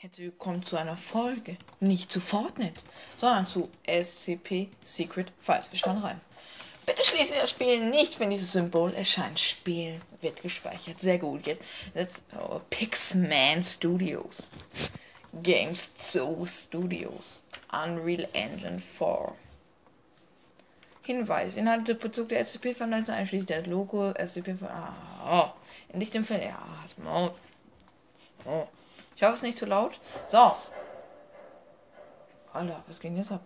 Herzlich willkommen zu einer Folge, nicht zu Fortnite, sondern zu SCP Secret Files. Wir schauen rein. Bitte schließen das Spiel nicht, wenn dieses Symbol erscheint. Spiel wird gespeichert. Sehr gut. Jetzt, jetzt oh, Pixman Studios. Games Zoo Studios. Unreal Engine 4. Hinweis. Inhalte Bezug der SCP von 19 einschließlich das Logo SCP von. Ah, oh. In dichtem Fall. Ja, oh. oh. Ich hoffe, es ist nicht zu laut. So. Alter, was ging jetzt ab?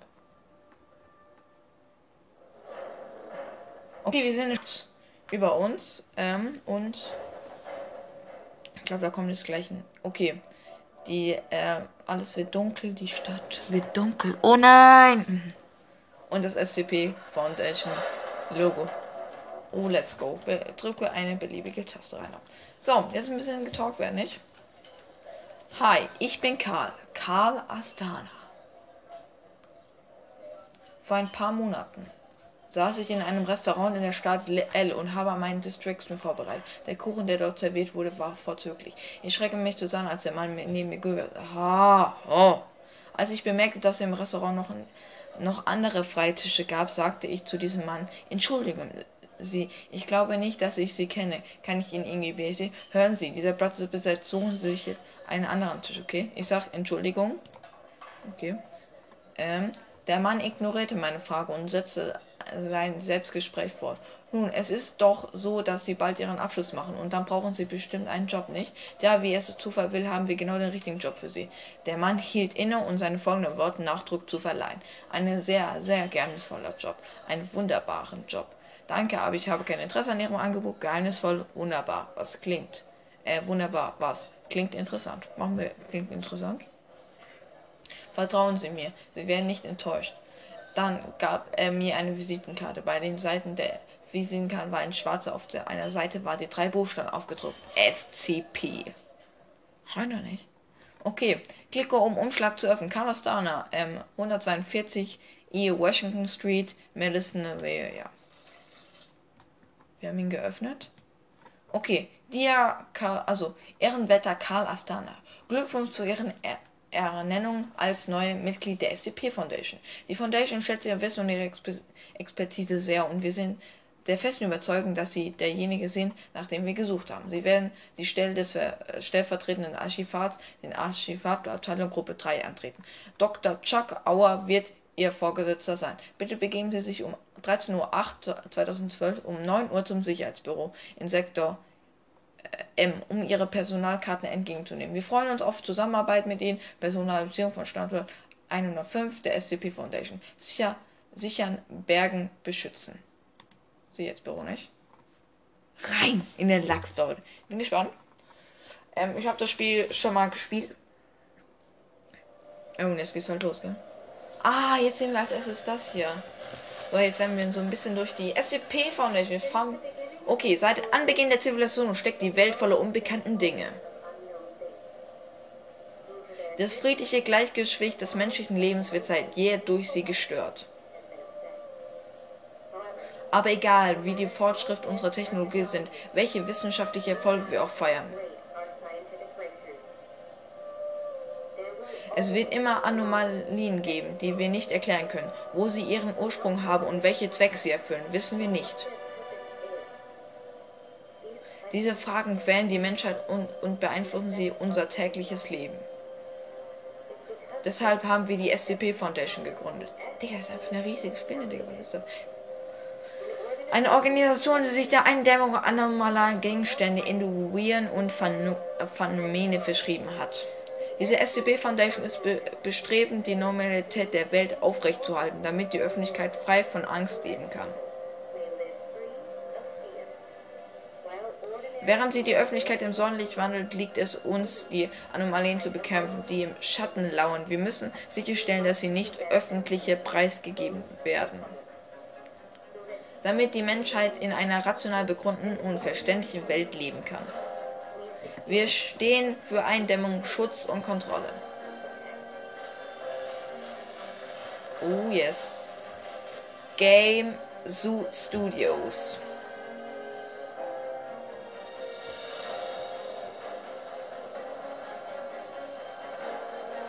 Okay, wir sind jetzt über uns. Ähm, und ich glaube, da kommt das gleiche. Okay. Die, äh, alles wird dunkel, die Stadt wird dunkel. Oh nein! Und das SCP Foundation Logo. Oh, let's go. Drücke eine beliebige Taste rein. So, jetzt ein bisschen getalkt werden, nicht? Hi, ich bin Karl. Karl Astana. Vor ein paar Monaten saß ich in einem Restaurant in der Stadt L und habe meinen Distraction vorbereitet. Der Kuchen, der dort serviert wurde, war vorzüglich. Ich schrecke mich zusammen, als der Mann neben mir gehört. Ha, oh. Als ich bemerkte, dass im Restaurant noch, noch andere Freitische gab, sagte ich zu diesem Mann, Entschuldigung, Sie, ich glaube nicht, dass ich Sie kenne. Kann ich Ihnen irgendwie beten? Hören Sie, dieser Platz ist besetzt. Suchen Sie sich einen anderen Tisch, okay? Ich sag Entschuldigung. Okay. Ähm, der Mann ignorierte meine Frage und setzte sein Selbstgespräch fort. Nun, es ist doch so, dass Sie bald Ihren Abschluss machen und dann brauchen Sie bestimmt einen Job, nicht? Ja, wie es Zufall will, haben wir genau den richtigen Job für Sie. Der Mann hielt inne, um seine folgenden Worte Nachdruck zu verleihen. Ein sehr, sehr geheimnisvoller Job. Einen wunderbaren Job. Danke, aber ich habe kein Interesse an Ihrem Angebot. Geheimnisvoll, wunderbar. Was klingt? Äh, wunderbar, was? Klingt interessant. Machen wir. Klingt interessant. Vertrauen Sie mir, Sie werden nicht enttäuscht. Dann gab er mir eine Visitenkarte. Bei den Seiten der Visitenkarte war ein schwarzer. Auf der einer Seite war die drei Buchstaben aufgedruckt. SCP. Scheint doch nicht. Okay, klicke um Umschlag zu öffnen. Kalastana, ähm, 142 E. Washington Street, Madison, ja. Wir haben ihn geöffnet. Okay, Dia Karl, also Ehrenwetter Karl Astana. Glückwunsch zu Ihren er Ernennung als neue Mitglied der SCP Foundation. Die Foundation schätzt Ihr Wissen und Ihre Exper Expertise sehr und wir sind der festen Überzeugung, dass Sie derjenige sind, nach dem wir gesucht haben. Sie werden die Stelle des äh, stellvertretenden Archivats, den Archivat der Abteilung Gruppe 3 antreten. Dr. Chuck Auer wird Ihr Vorgesetzter sein. Bitte begeben Sie sich um 13.08 Uhr 2012 um 9 Uhr zum Sicherheitsbüro in Sektor um ihre Personalkarten entgegenzunehmen. Wir freuen uns auf Zusammenarbeit mit Ihnen. Personalisierung von Standort 105 der SCP Foundation. Sicher, sichern, bergen, beschützen. Sie jetzt Büro nicht? Rein in den Lachs dort. Bin gespannt. Ähm, ich habe das Spiel schon mal gespielt. Oh, jetzt geht's halt los, gell? Ah, jetzt sehen wir als erstes das hier. So, jetzt werden wir so ein bisschen durch die SCP Foundation. Fahren Okay, seit Anbeginn der Zivilisation steckt die Welt voller unbekannten Dinge. Das friedliche Gleichgewicht des menschlichen Lebens wird seit jeher durch sie gestört. Aber egal, wie die Fortschritt unserer Technologie sind, welche wissenschaftliche Erfolge wir auch feiern. Es wird immer Anomalien geben, die wir nicht erklären können. Wo sie ihren Ursprung haben und welche Zwecke sie erfüllen, wissen wir nicht. Diese Fragen quälen die Menschheit und, und beeinflussen sie unser tägliches Leben. Deshalb haben wir die SCP Foundation gegründet. Digga, das ist einfach eine riesige Spinne, Digga. Was ist das? Eine Organisation, die sich der Eindämmung anormaler Gegenstände, Individuen und Phänomene verschrieben hat. Diese SCP Foundation ist be bestrebend, die Normalität der Welt aufrechtzuerhalten, damit die Öffentlichkeit frei von Angst leben kann. Während sie die Öffentlichkeit im Sonnenlicht wandelt, liegt es uns, die Anomalien zu bekämpfen, die im Schatten lauern. Wir müssen sicherstellen, dass sie nicht öffentliche preisgegeben werden. Damit die Menschheit in einer rational begründeten und verständlichen Welt leben kann. Wir stehen für Eindämmung, Schutz und Kontrolle. Oh yes. Game Zoo Studios.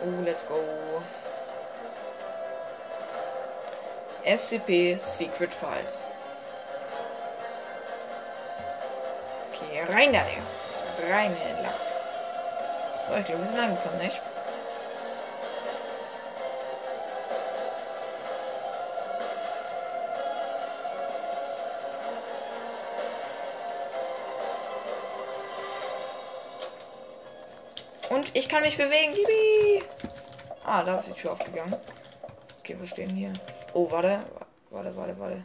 Oh, let's go. SCP Secret Files. Okay, rein da, Rein in Lachs. So, ich glaube, wir sind angekommen, nicht? Und ich kann mich bewegen. Yippie. Ah, da ist die Tür aufgegangen. Okay, wir stehen hier? Oh, warte. Warte, warte, warte.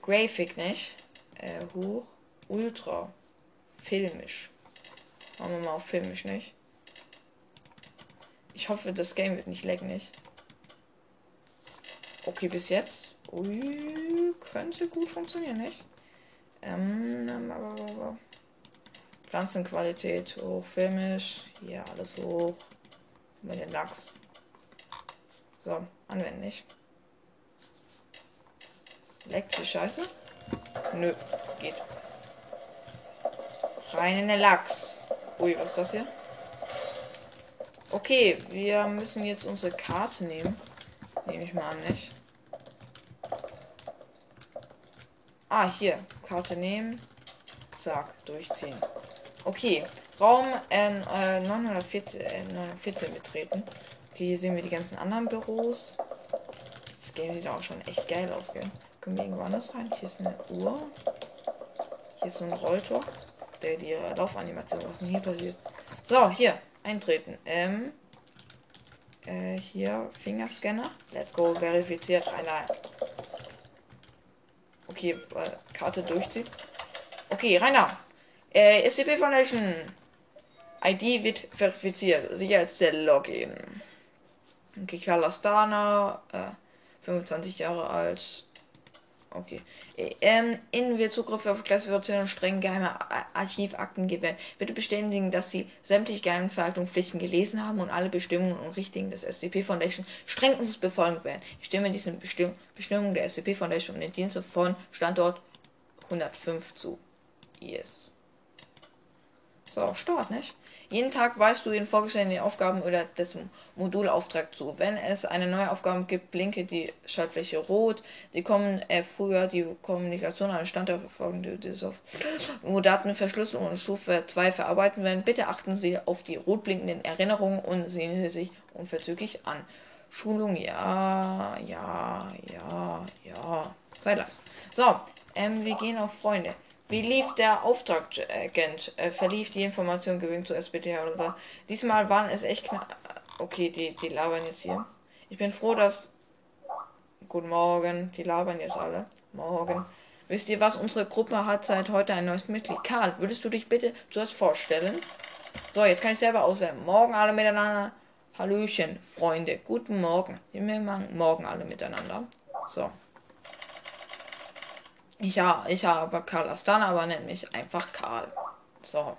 Graphic, nicht? Äh, hoch. Ultra. Filmisch. Machen wir mal auf filmisch, nicht? Ich hoffe, das Game wird nicht leck nicht. Okay, bis jetzt. Ui, könnte gut funktionieren, nicht? Ähm, Pflanzenqualität hoch, filmisch. Hier alles hoch. Mit den Lachs. So, anwenden nicht. Leckt die Scheiße? Nö, geht. Rein in den Lachs. Ui, was ist das hier? Okay, wir müssen jetzt unsere Karte nehmen. Nehme ich mal an, nicht? Ah, hier. Karte nehmen. Zack, durchziehen. Okay, Raum äh, 914, äh, 914 betreten. Okay, hier sehen wir die ganzen anderen Büros. Das Game sieht auch schon echt geil aus, gell? Können wir irgendwo anders rein? Hier ist eine Uhr. Hier ist so ein Rolltor. Der die Laufanimation. Was denn hier passiert? So, hier. Eintreten. Ähm. Äh, hier. Fingerscanner. Let's go. Verifiziert. Einer. Okay, äh, Karte durchzieht. Okay, Rainer. Äh, SCP Foundation. ID wird verifiziert. Sicherheitszelle Login. Okay, Kalastana. Äh, 25 Jahre alt. Okay. Ähm, Ihnen wird Zugriff auf Klassifikationen und streng geheime Archivakten gewährt. Bitte bestätigen, dass Sie sämtliche geheimen Verhaltungspflichten gelesen haben und alle Bestimmungen und Richtlinien des SCP Foundation strengstens befolgen werden. Ich stimme diesen Bestimm Bestimmungen der SCP Foundation und den Dienste von Standort 105 zu. Yes. So, Start, nicht? Jeden Tag weißt du den vorgestellten Aufgaben oder des Modulauftrag zu. Wenn es eine neue Aufgabe gibt, blinke die Schaltfläche rot. Die kommen äh, früher die Kommunikation an Standort verfolgen, wo Daten Verschlüsselung und Stufe 2 verarbeiten werden. Bitte achten Sie auf die rot blinkenden Erinnerungen und sehen Sie sich unverzüglich an. Schulung, ja, ja, ja, ja. Sei leise. So, ähm, wir gehen auf Freunde. Wie lief der Auftragagent? Äh, verlief die Information gewinnt zu SBT oder Diesmal waren es echt knapp. Okay, die, die labern jetzt hier. Ich bin froh, dass. Guten Morgen. Die labern jetzt alle. Morgen. Wisst ihr was? Unsere Gruppe hat seit heute ein neues Mitglied. Karl, würdest du dich bitte zuerst vorstellen? So, jetzt kann ich selber auswählen. Morgen alle miteinander. Hallöchen, Freunde. Guten Morgen. Wir machen morgen alle miteinander. So. Ja, ich habe Karl Astana, aber nennt mich einfach Karl. So.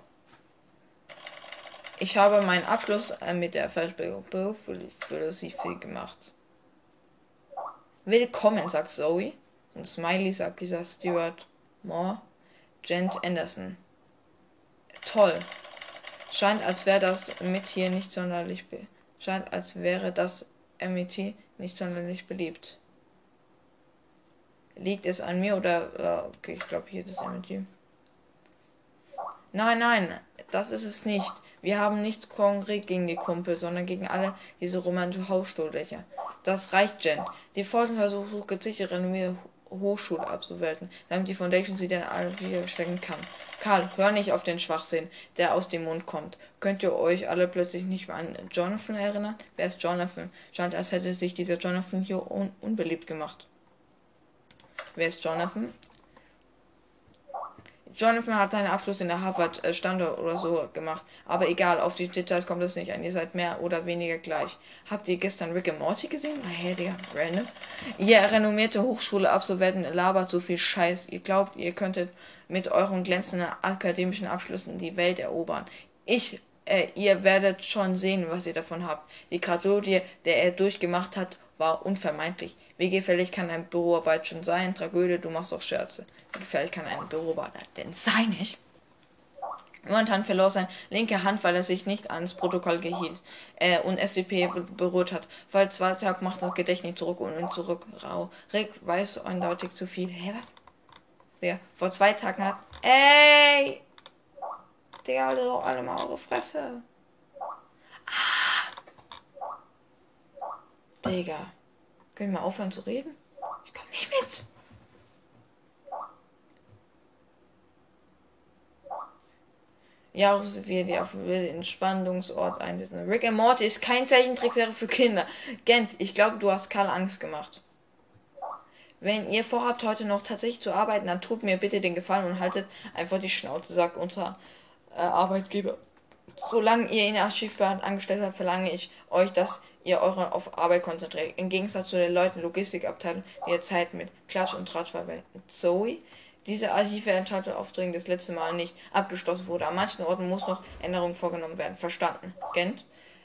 Ich habe meinen Abschluss äh, mit der Philosophie gemacht. Willkommen, sagt Zoe. Und Smiley sagt dieser Stuart Moore. Gent Anderson. Toll. Scheint, als wäre das mit hier nicht sonderlich scheint, als wäre das MIT nicht sonderlich beliebt. Liegt es an mir oder. Uh, okay, ich glaube hier das MG. Nein, nein, das ist es nicht. Wir haben nicht konkret gegen die Kumpel, sondern gegen alle diese romantischen Hausstuhldächer. Das reicht, Jen. Die Forschungsversuche sucht gezielt renommierte Hochschule abzuwälten, damit die Foundation sie dann alle wieder stecken kann. Karl, hör nicht auf den Schwachsinn, der aus dem Mund kommt. Könnt ihr euch alle plötzlich nicht mehr an Jonathan erinnern? Wer ist Jonathan? Scheint, als hätte sich dieser Jonathan hier un unbeliebt gemacht. Wer ist Jonathan? Jonathan hat seinen Abschluss in der Harvard äh, oder so gemacht. Aber egal, auf die Details kommt es nicht an. Ihr seid mehr oder weniger gleich. Habt ihr gestern Rick and Morty gesehen? Ah, hey, Digga, random. Ihr renommierte Hochschule Absolventen labert so viel Scheiß. Ihr glaubt, ihr könntet mit euren glänzenden akademischen Abschlüssen die Welt erobern. Ich, äh, ihr werdet schon sehen, was ihr davon habt. Die Tragödie, der er durchgemacht hat, war unvermeidlich. Wie gefährlich kann eine Büroarbeit schon sein? Tragödie, du machst auch Scherze. Wie gefährlich kann eine Büroarbeit denn sein, nicht? Jonathan verlor seine linke Hand, weil er sich nicht ans Protokoll gehielt äh, und SCP berührt hat. Vor zwei Tagen macht das Gedächtnis zurück und ihn zurück. Rau. Rick weiß eindeutig zu viel. Hä, was? Der vor zwei Tagen hat. Ey! Digga, halt doch alle mal eure Fresse. Ah! Digga. Können wir aufhören zu reden? Ich komm nicht mit. Ja, wir die auf den Entspannungsort einsetzen. Rick and Morty ist kein Zeichentrickserie für Kinder. Gent, ich glaube, du hast Karl Angst gemacht. Wenn ihr vorhabt, heute noch tatsächlich zu arbeiten, dann tut mir bitte den Gefallen und haltet einfach die Schnauze, sagt unser äh, Arbeitgeber. Solange ihr in der Archivbehörde angestellt habt, verlange ich euch, dass ihr eure auf Arbeit konzentriert. Im Gegensatz zu den Leuten Logistikabteilung, die ihr Zeit mit Klatsch und Tratsch verwenden. Zoe, diese Archivveranstaltung das letzte Mal nicht abgeschlossen wurde. An manchen Orten muss noch Änderungen vorgenommen werden. Verstanden. Gent.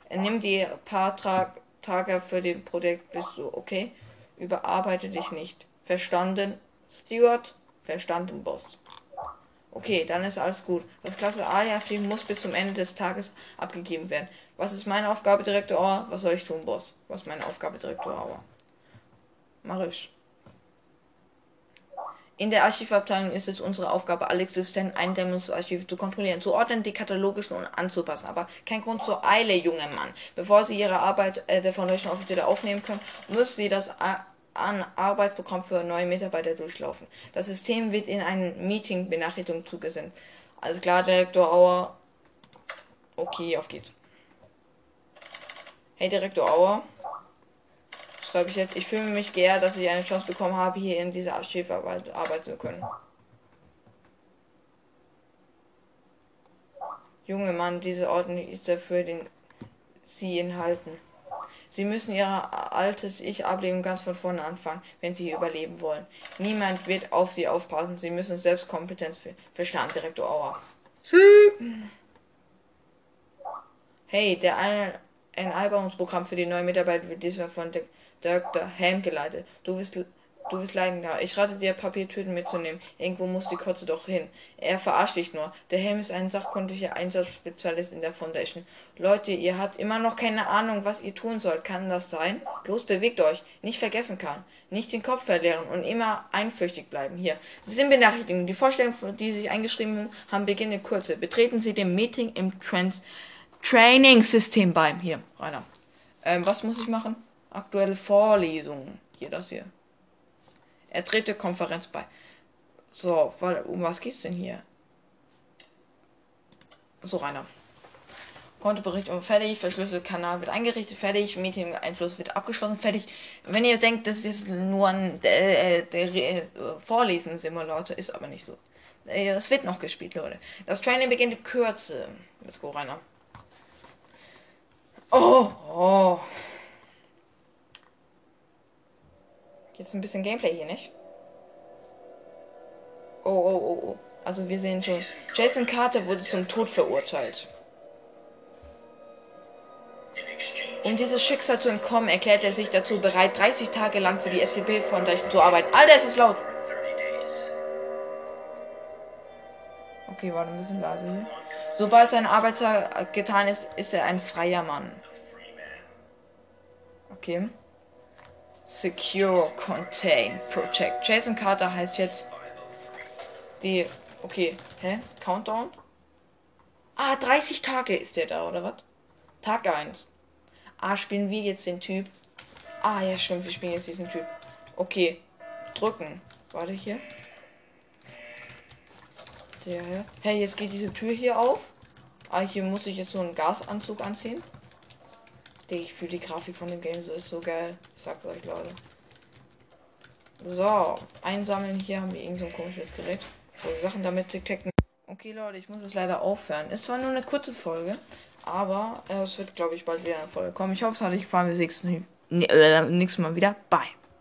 Nimm die paar Tra Tage für den Projekt. Bist du okay? Überarbeite dich nicht. Verstanden, Steward? Verstanden, Boss. Okay, dann ist alles gut. Das Klasse A-Team muss bis zum Ende des Tages abgegeben werden. Was ist meine Aufgabe, Direktor Auer? Was soll ich tun, Boss? Was ist meine Aufgabe, Direktor Auer? Mach ich. In der Archivabteilung ist es unsere Aufgabe, alle existenten Eindämmungsarchive zu kontrollieren, zu ordnen, die katalogischen und anzupassen. Aber kein Grund zur Eile, junger Mann. Bevor Sie Ihre Arbeit äh, der Foundation offiziell aufnehmen können, müssen Sie das an Arbeitsprogramm für neue Mitarbeiter durchlaufen. Das System wird in einem Meeting Benachrichtigung zugesendet. Also klar, Direktor Auer. Okay, auf geht's. Hey, Direktor Auer schreibe ich jetzt. Ich fühle mich geehrt, dass ich eine Chance bekommen habe, hier in dieser Archivarbeit arbeiten zu können. Junge Mann, diese Ordnung ist dafür, den Sie enthalten. Sie müssen Ihr altes Ich ableben ganz von vorne anfangen, wenn Sie überleben wollen. Niemand wird auf Sie aufpassen. Sie müssen selbst Kompetenz für Verstanden, Direktor Auer. Hey, der eine ein Einbauungsprogramm für die neuen Mitarbeiter wird diesmal von Dr. Helm geleitet. Du wirst, du wirst leiden, ja. Ich rate dir, Papiertüten mitzunehmen. Irgendwo muss die Kotze doch hin. Er verarscht dich nur. Der Helm ist ein sachkundiger Einsatzspezialist in der Foundation. Leute, ihr habt immer noch keine Ahnung, was ihr tun sollt. Kann das sein? Los, bewegt euch. Nicht vergessen kann. Nicht den Kopf verlieren und immer einfürchtig bleiben. Hier. Sie sind Benachrichtigungen. Die Vorstellungen, die Sie eingeschrieben haben, beginnen in Kürze. Betreten Sie dem Meeting im Trans Training-System bei. Hier, Rainer. Ähm, was muss ich machen? Aktuelle Vorlesungen. Hier, das hier. Er trete Konferenz bei. So, weil, um was geht's denn hier? So, Rainer. Kontobericht fertig, verschlüsselt Kanal wird eingerichtet, fertig, Meeting Einfluss wird abgeschlossen, fertig. Wenn ihr denkt, das ist nur ein äh, äh, Vorlesen-Simulator, ist aber nicht so. Äh, es wird noch gespielt, Leute. Das Training beginnt in Kürze. Let's go, Rainer. Oh, oh. Jetzt ein bisschen Gameplay hier, nicht? Oh, oh, oh, oh. Also wir sehen schon. Jason Carter wurde zum Tod verurteilt. Um dieses Schicksal zu entkommen, erklärt er sich dazu bereit, 30 Tage lang für die SCP Foundation zu arbeiten. Alter, es ist laut! Okay, warte ein bisschen leise hier. Sobald seine Arbeitszeit getan ist, ist er ein freier Mann. Okay. Secure, Contain, Protect. Jason Carter heißt jetzt die. Okay, hä? Countdown? Ah, 30 Tage ist der da, oder was? Tag 1. Ah, spielen wir jetzt den Typ. Ah, ja, stimmt, wir spielen jetzt diesen Typ. Okay. Drücken. Warte hier. Der. Hey, jetzt geht diese Tür hier auf. Ah, hier muss ich jetzt so einen Gasanzug anziehen. Ich fühle die Grafik von dem Game so ist so geil. Ich sag's euch, Leute. So, einsammeln. Hier haben wir irgend so ein komisches Gerät. Wo Sachen damit detekten. Okay, Leute, ich muss es leider aufhören. Ist zwar nur eine kurze Folge, aber äh, es wird, glaube ich, bald wieder eine Folge kommen. Ich hoffe, es hat euch gefallen. Wir sehen uns nächstes Mal wieder. Bye.